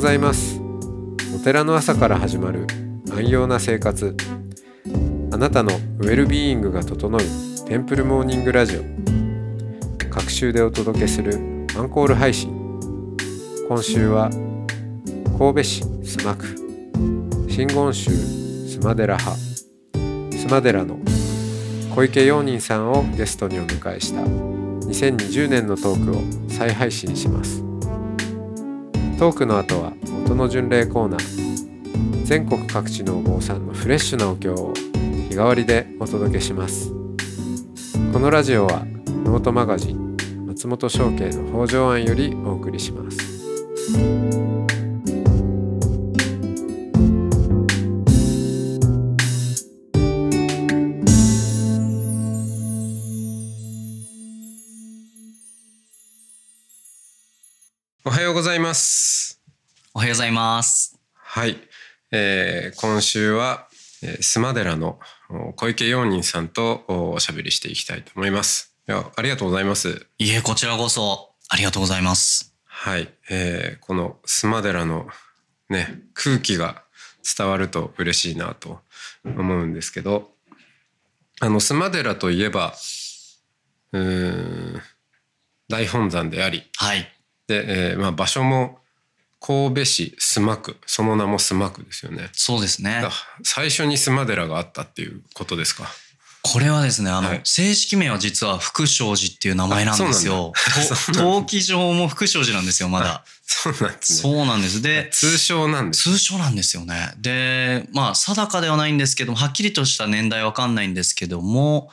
ございます。お寺の朝から始まる安養な生活。あなたのウェルビーイングが整うテンプルモーニングラジオ。各週でお届けするアンコール配信。今週は神戸市須磨区。真言宗須磨寺派。須磨寺の小池陽人さんをゲストにお迎えした。2020年のトークを再配信します。トークの後は元の巡礼コーナー。全国各地のお坊さんのフレッシュなお経を日替わりでお届けします。このラジオはノートマガジン松本商家の北条庵よりお送りします。ざいます。はい、えー今週は、えー、須磨寺のお小池陽人さんとおおしゃべりしていきたいと思いますいやありがとうございますいえ、こちらこそ、ありがとうございます。はい、えーこの須磨寺のね空気が伝わると嬉しいなと思うんですけどあの須磨寺といえばうーん大本山でありはい。で、えーまあ、場所も神戸市須磨区その名も須磨区ですよねそうですねあ。最初に須磨寺があったっていうことですか？これはですね、あの、はい正式名は実は福祥寺っていう名前なんですよ。あそうなんだと登記上も福祥寺なんですよ、まだ。そうなんですねそうなんです。で、通称なんです通称なんですよね。で、まあ、定かではないんですけども、はっきりとした年代わかんないんですけども、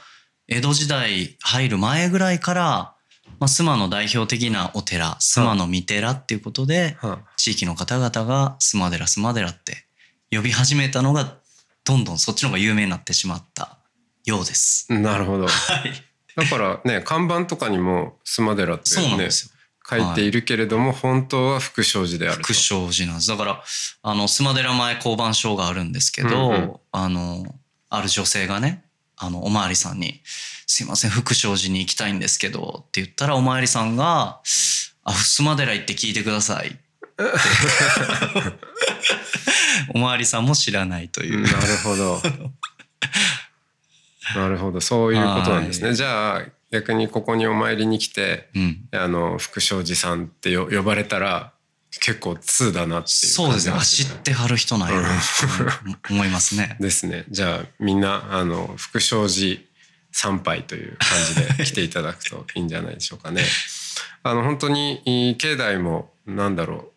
江戸時代入る前ぐらいから、まあ、須磨の代表的なお寺、須磨の御寺っていうことで、は地域の方々が須磨寺須磨寺って呼び始めたのがどんどんそっちの方が有名になってしまったようです。あ、なるほど はい。だからね看板とかにも須磨寺ってねそうなんですよ。書いているけれども、本当は福祥寺であると福祥寺なんです。だから、あの、須磨寺前交番所があるんですけど、うんうんあの、ある女性がね、あの、おまわりさんに、すいません、福祥寺に行きたいんですけど、って言ったら、おまわりさんが、あ、須磨寺行って聞いてください。おまわりさんも知らないという。なるほどなるほどそういうことなんですねはいじゃあ逆にここにお参りに来てうん。あの福祥寺さんってよ呼ばれたら結構通だなっていうそうですね。あ、知ってはる人なんやな、と思いますね。ですねじゃあみんなあの福祥寺参拝という感じで 来ていただくといいんじゃないでしょうかね。あの本当に境内もなんだろう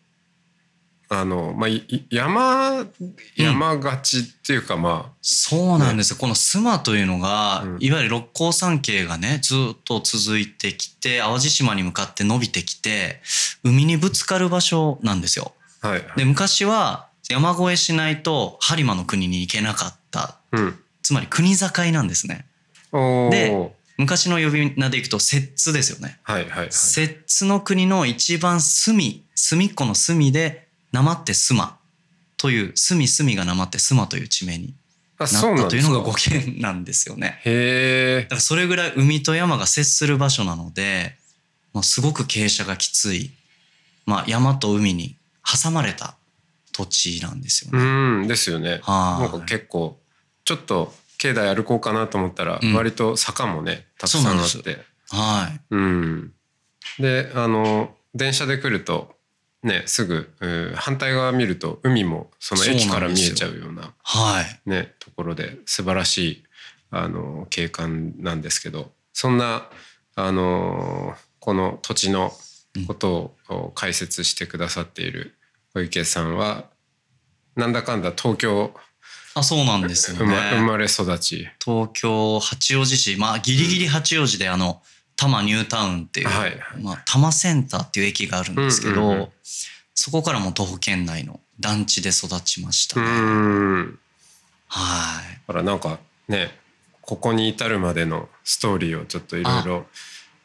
あの、まあ、い山山がちっていうか、まあそうなんですよ。この須磨というのが、うんいわゆる六甲山系がね、ずっと続いてきて、淡路島に向かって伸びてきて、海にぶつかる場所なんですよ。はいで、昔は山越えしないと播磨の国に行けなかった。うんつまり国境なんですね。で昔の呼び名でいくと摂津ですよね。はいはいはい摂津の国の一番隅、隅っこの隅で、なまって須磨という、隅々がなまって須磨という地名にあなったというのが語源なんですよね。へえ。だからそれぐらい海と山が接する場所なので、まあ、すごく傾斜がきつい、まあ、山と海に挟まれた土地なんですようね。んですよね。はい。なんか結構ちょっと境内歩こうかなと思ったら、うん。割と坂もねたくさんあって。はい。うん、であの電車で来るとねすぐ、うん反対側見ると海もその駅から見えちゃうようなはい。ねところで素晴らしいあの景観なんですけどそんなあのこの土地のことを解説してくださっている小池さんはなんだかんだ東京あ、そうなんですよ生ま,、生ね。まれ育ち東京八王子市、まあ、ギリギリ八王子であの、多摩ニュータウンっていう、はいまあ、多摩センターっていう駅があるんですけど、うんうんうんそこからも徒歩圏内の団地で育ちましたうね。んはい。だからなんかねここに至るまでのストーリーをちょっといろいろ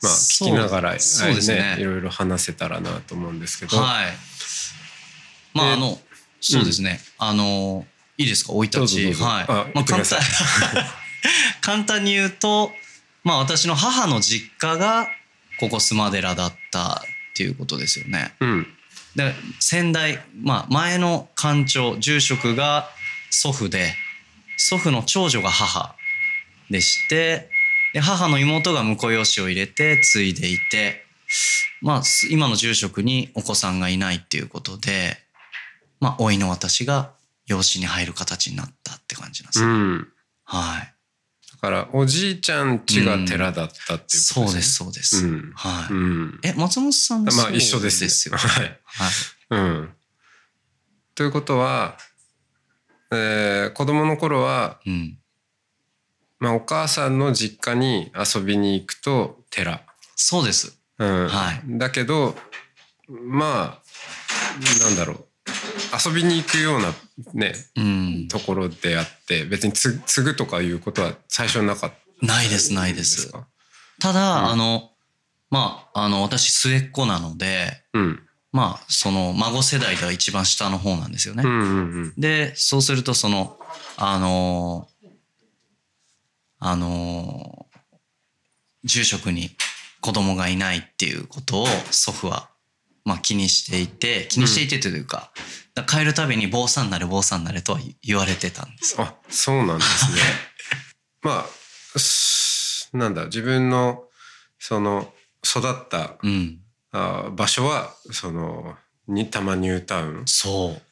まあ聞きながらそうですねいろいろ話せたらなと思うんですけど、はい。まあ、であの、そうですね。あの、いいですか、生い立ち。はい。簡単い、簡単に言うと、まあ、私の母の実家が、ここ須磨寺だったっていうことですよね。うんで先代、まあ、前の館長住職が祖父で祖父の長女が母でしてで母の妹が婿養子を入れて継いでいてまあ今の住職にお子さんがいないっていうことでまあ老いの私が養子に入る形になったって感じなんですよ、うん。はいだから、おじいちゃん家が寺だったっていうことですね。そうですそうです、うん。はい、うん。え松本さんもまあ一緒ですねですよ、はい。はい、うん。ということは、えー子供の頃は、うんまあ、お母さんの実家に遊びに行くと寺。そうですうんはいだけどまあなんだろう遊びに行くようなねうん。ところであって別につ継ぐとかいうことは最初なかった。ないですないでですか？ただ、うん。あのまああの私末っ子なのでうん。まあその孫世代では一番下の方なんですよね、うんうん。でそうするとそのあのあの住職に子供がいないっていうことを祖父はまあ気にしていて気にしていてというか,、だから帰るたびに坊さんなれ坊さんなれとは言われてたんです。よ。あそうなんですね。まあすなんだ自分のその育ったうん、あ場所はその新多摩ニュータウンそう。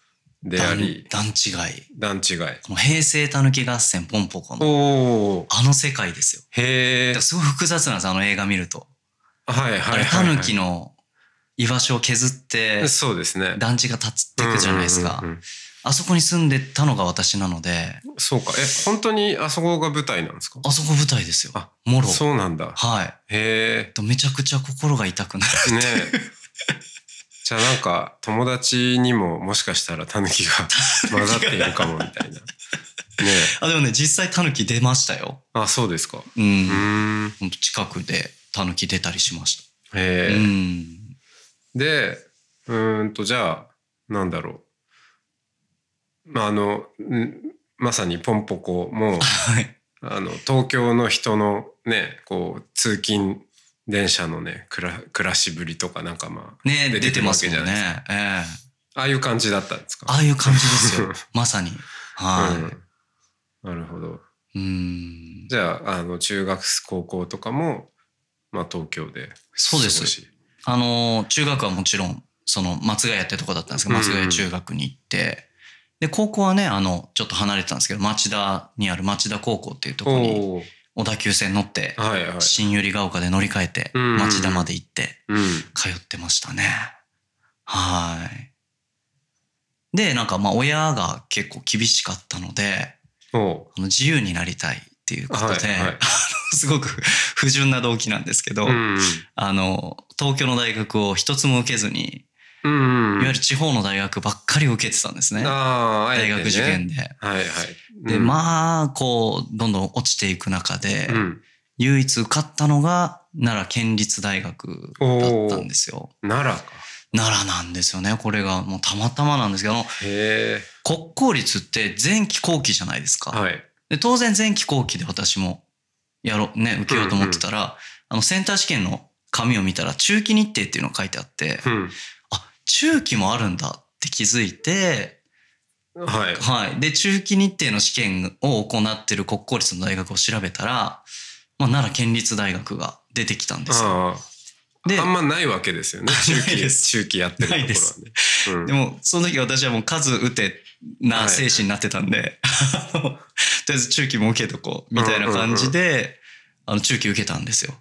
であり。段段違い段違いこの平成たぬき合戦ポンポコのあの世界ですよ。へえすごい複雑なんですあの映画見ると。はいはいはい、あれタヌキの居場所を削ってそうですね。団地が立つっていくじゃないですか。うんうんうんあそこに住んでたのが私なので。うんそうか。え本当にあそこが舞台なんですか？あそこ舞台ですよ。あもろそうなんだ。はい。へめちゃくちゃ心が痛くなる。えねえ。じゃあなんか友達にももしかしたらタヌキが 混ざっているかもみたいな。ねえ。あでもね実際タヌキ出ましたよ。あそうですか。うん、うーん。近くでタヌキ出たりしました、へえ、うんでうーんとじゃあなんだろう。まああのんまさにポンポコも はい。あの東京の人のねこう通勤電車のね暮ら暮らしぶりとかなんかまあね出てますもん出てるわけじゃないね。ええ。ああいう感じだったんですか？ああいう感じですよ。まさに。はい、うん、なるほど。うん。じゃああの中学高校とかも、まあ、東京でそうですあの中学はもちろんその松ヶ谷ってとこだったんですけど松ヶ谷中学に行って、で高校はねあのちょっと離れてたんですけど町田にある町田高校っていうところに小田急線乗ってはいはい。新百合ヶ丘で乗り換えて町田まで行ってうん。通ってましたね。はい。でなんかまあ親が結構厳しかったのでおあの自由になりたいっていうことで、はい はいすごく不純な動機なんですけど、うんあの東京の大学を一つも受けずにうんいわゆる地方の大学ばっかり受けてたんですね。ね大学受験で。はいはいで、あまあ、こう、どんどん落ちていく中で、うん、唯一受かったのが奈良県立大学だったんですよ。奈良か奈良なんですよね。これがもうたまたまなんですけど、国公立って前期後期じゃないですか。えはいで当然前期後期で私もやろう、ね、受けようと思ってたら、あの、センター試験の紙を見たら中期日程っていうのが書いてあって、うん。あ、中期もあるんだって気づいて、はい。はい。で、中期日程の試験を行ってる国公立の大学を調べたら、まあ、奈良県立大学が出てきたんですよ。あでああんまないわけですよね 中期中期やってるところはね。ないです。うん。でも、その時私はもう数打てな精神になってたんで、あのとりあえず中期も受けとこう、みたいな感じで、あの、中期受けたんですよ。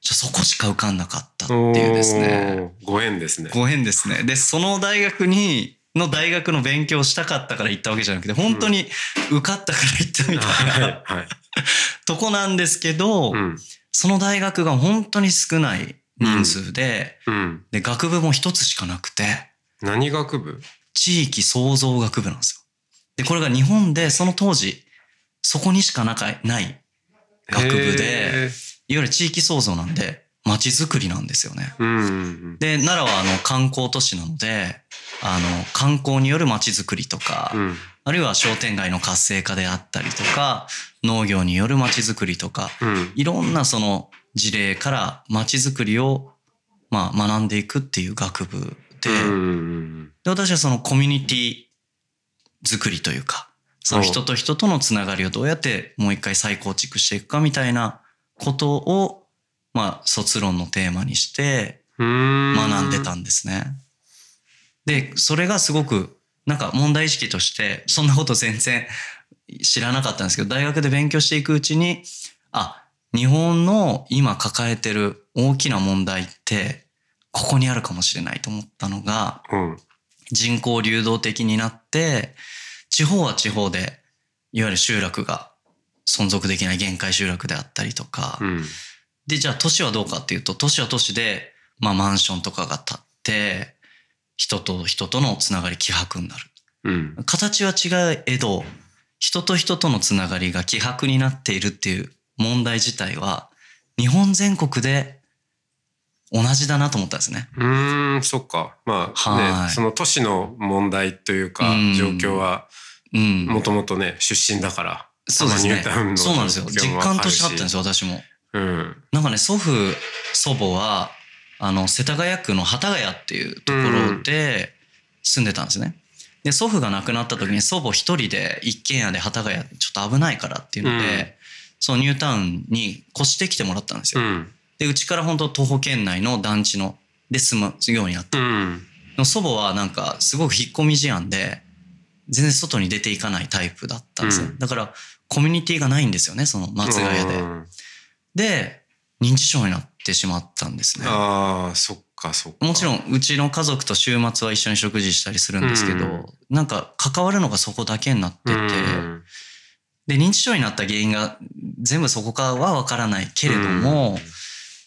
じゃあそこしか受かんなかったっていうですね。ご縁ですねご縁ですね。で、その大学に、の大学の勉強をしたかったから行ったわけじゃなくて、本当に受かったから行ったみたいはいなはい とこなんですけど、うんその大学が本当に少ない人数で、うんで、学部も一つしかなくて、何学部？地域創造学部なんですよ。で、これが日本でその当時、そこにしかなかない学部で、へいわゆる地域創造なんで、街づくりなんですよね。ーうん。うんで、奈良はあの観光都市なので、あの観光による街づくりとか、うん。あるいは商店街の活性化であったりとか、農業による街づくりとか、うん。いろんなその事例から街づくりをまあ学んでいくっていう学部て、うんうんで私はそのコミュニティ作りというか、その人と人とのつながりをどうやってもう一回再構築していくかみたいなことを、まあ、卒論のテーマにしてうん。学んでたんですね。で、それがすごく、なんか問題意識として、そんなこと全然知らなかったんですけど、大学で勉強していくうちに、あ、日本の今抱えてる大きな問題って、ここにあるかもしれないと思ったのが、うん。人口流動的になって、地方は地方で、いわゆる集落が存続できない限界集落であったりとか、うん。で、じゃあ都市はどうかっていうと、都市は都市で、まあマンションとかが建って、人と人とのつながり希薄になる。うん。形は違う江戸、人と人とのつながりが希薄になっているっていう問題自体は、日本全国で同じだなと思ったんですね。うーん、そっか。まあはいね、その都市の問題というかうん、状況は、うん。もともとね、出身だから。そうですねそうなんですよ。実感としてあったんですよ、私も。うん。なんかね、祖父、祖母は、あの、世田谷区の幡ヶ谷っていうところで住んでたんですね。で、祖父が亡くなった時に祖母一人で一軒家で幡ヶ谷ちょっと危ないからっていうので、うんそのニュータウンに越してきてもらったんですよ。うん。で、うちから本当徒歩圏内の団地の、で住むようになった。うん。でも祖母はなんかすごく引っ込み思案で、全然外に出ていかないタイプだったんですよ。うんだから、コミュニティがないんですよね、その松ヶ谷で。うんで、認知症になってしまったんですね。ああ、そっか、そっか。もちろん、うちの家族と週末は一緒に食事したりするんですけど、うんなんか関わるのがそこだけになってて、うんで、認知症になった原因が全部そこかはわからないけれども、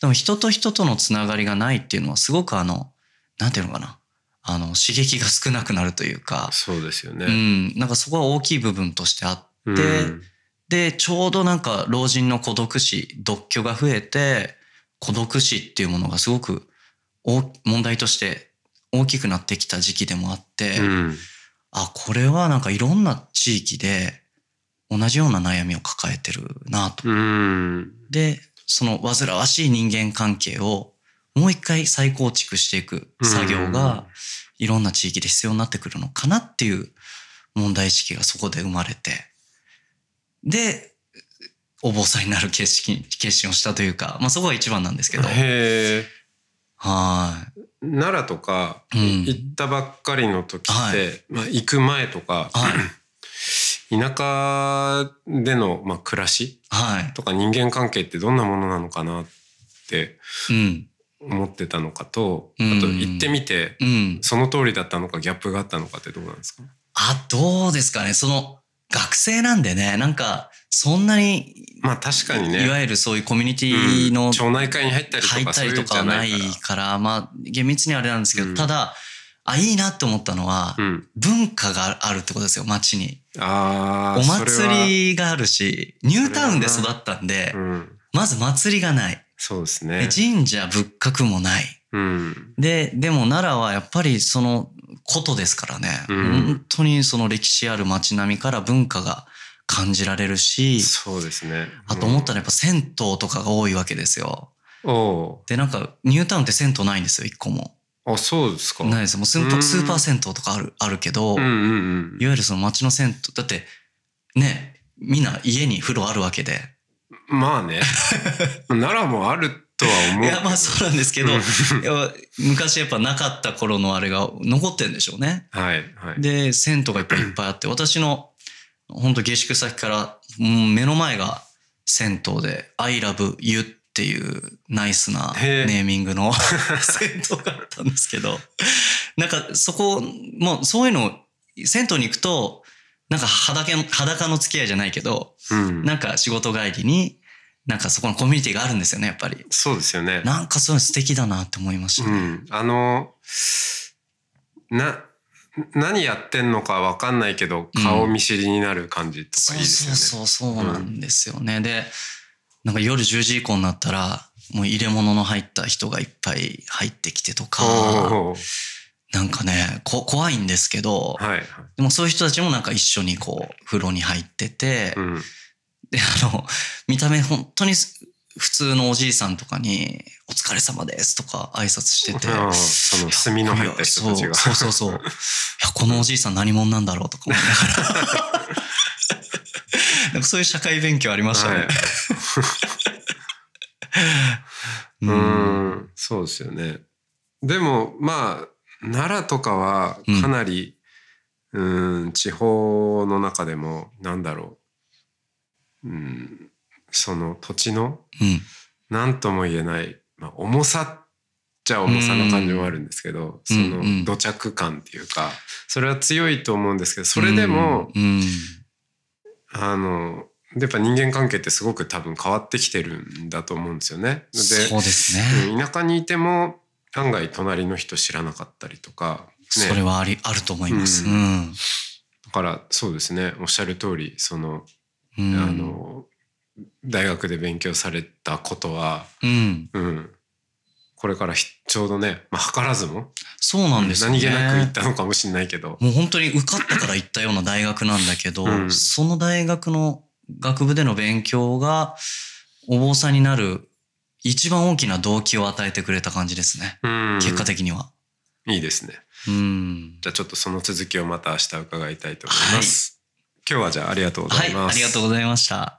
でも人と人とのつながりがないっていうのはすごくあの、なんていうのかな、あの、刺激が少なくなるというか、そうですよね。うん、なんかそこは大きい部分としてあって、うんで、ちょうどなんか老人の孤独死、独居が増えて、孤独死っていうものがすごく大問題として大きくなってきた時期でもあって、うん。あ、これはなんかいろんな地域で同じような悩みを抱えてるなと。うん。で、その煩わしい人間関係をもう一回再構築していく作業がいろんな地域で必要になってくるのかなっていう問題意識がそこで生まれて、で、お坊さんになる決心、決心をしたというか、まあそこが一番なんですけど。は奈良とかうん行ったばっかりの時はって、まあ行く前とかい。、はい。田舎でのまあ暮らしはい。とか人間関係ってどんなものなのかなってうん。思ってたのかと、うんあと行ってみてうん。その通りだったのかギャップがあったのかってどうなんですか？あ、どうですかね。その、学生なんでね、なんか、そんなに、まあ確かにね。いわゆるそういうコミュニティのうん町内会に入ったりと入ったりとかはないから。まあ、厳密にはあれなんですけど、うんただ、あ、いいなって思ったのは、うん。文化があるってことですよ、街に。ああ。お祭りがあるし、ニュータウンで育ったんで、うん。まず祭りがない。そうですでね。神社仏閣もない。うん。で、でも奈良はやっぱりそのことですからね、うん本当にその歴史ある街並みから文化が感じられるし、そうですね。あと思ったらやっぱ銭湯とかが多いわけですよ。で、なんかニュータウンって銭湯ないんですよ、一個も。うあ、そうですか。ないですもうスーパうんースーパー銭湯とかある、あるけど、うんうんうんい。わゆるその街の銭湯、だってね、みんな家に風呂あるわけで。まあね。奈良もあるとは思う。いや、まあそうなんですけど、昔やっぱなかった頃のあれが残ってるんでしょうね。はいはい。で、銭湯がいっぱいいっぱいあって、私の本当下宿先から、うん目の前が銭湯で、I love you っていうナイスなネーミングの 銭湯があったんですけど、なんかそこ、もうそういうの、銭湯に行くと、なんか裸の裸の付き合いじゃないけど、うん。なんか仕事帰りに、なんかそこのコミュニティがあるんですよね、やっぱり。そうですよね。なんかそういうの素敵だなって思いましたね。うん。あの、な、何やってんのかわかんないけど、顔見知りになる感じとかそいういですよね。そうそうそうなんですよね。で、なんか夜10時以降になったら、もう入れ物の入った人がいっぱい入ってきてとか、なんかね、こ怖いんですけど、はいはい。でもそういう人たちもなんか一緒にこう、風呂に入ってて、うん。で、あの、見た目本当にす普通のおじいさんとかに、お疲れ様ですとか挨拶してて。その炭の入った人たちが。そうそうそうそう。いや、このおじいさん何者なんだろうとか思いながら。なんかそういう社会勉強ありましたね。はい うう。ん、そうですよね。でも、まあ、奈良とかはかなり、うん、地方の中でも、なんだろう。うん、その土地の、うん。何とも言えない、まあ、重さっちゃ重さの感じもあるんですけど、うんそのうん土着感っていうか、それは強いと思うんですけど、それでも、うん、あの、やっぱ人間関係ってすごく多分変わってきてるんだと思うんですよね。でそうですね。うん田舎にいても案外隣の人知らなかったりとか、ね、それはあり、あると思います。ううん。だからそうですねおっしゃる通りその、うん。あの大学で勉強されたことは、うん。うん、これからひちょうどね、まあ、図らずも、そうなんですよね。何気なく行ったのかもしれないけど、もう本当に受かったから行ったような大学なんだけど、うんその大学の学部での勉強がお坊さんになる一番大きな動機を与えてくれた感じですね。うん、結果的には。いいですねうん。じゃあちょっとその続きをまた明日伺いたいと思います、今日はじゃあありがとうござはいい、ます、ありがとうございました。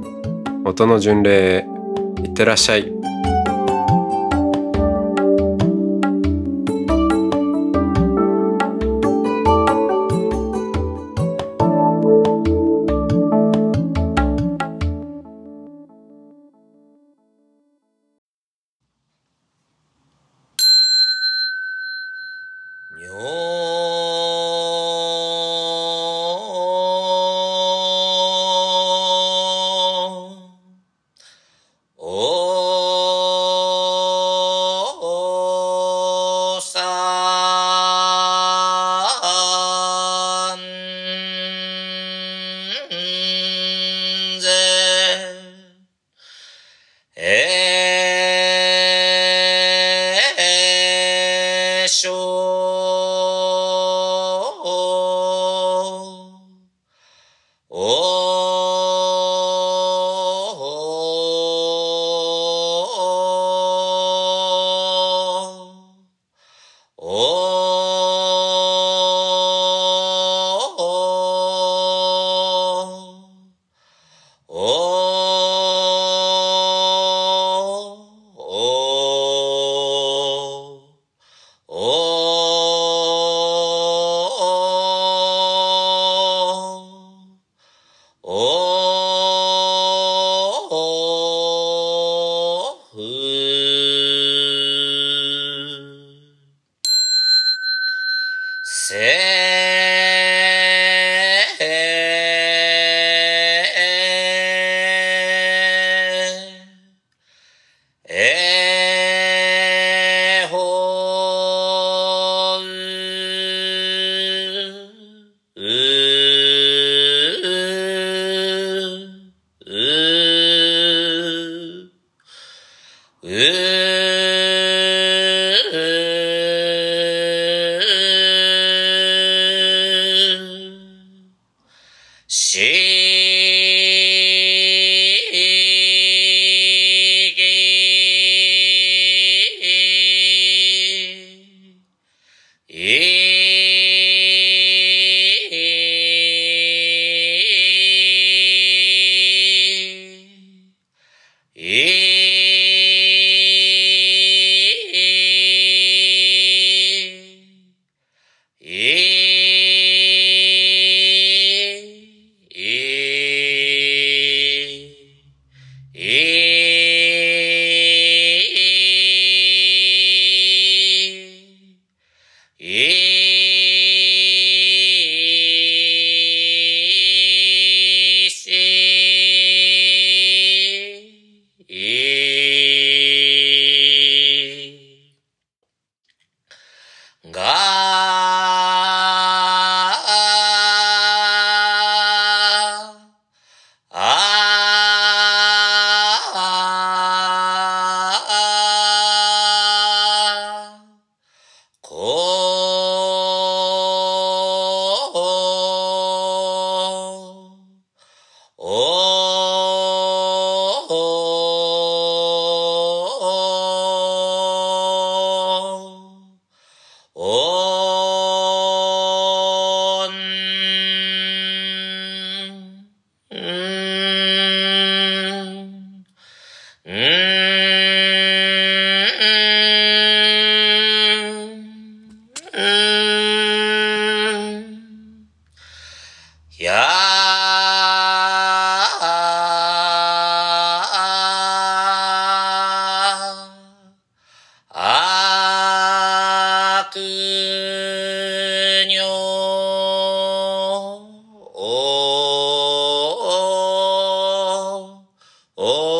音の巡礼いってらっしゃい。お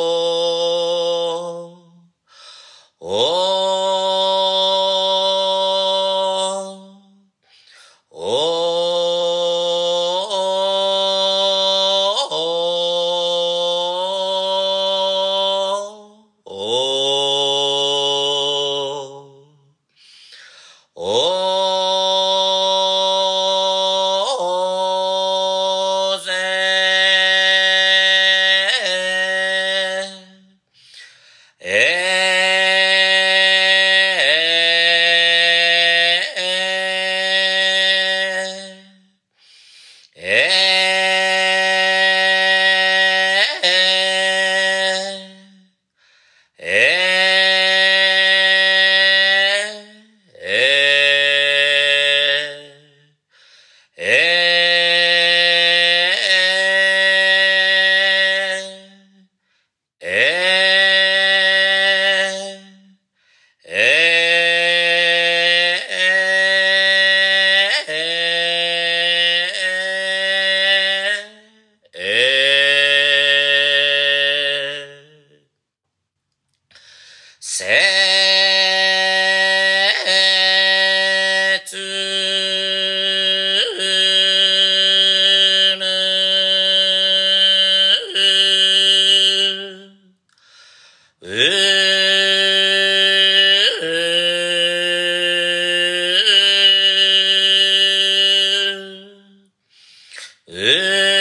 Eh.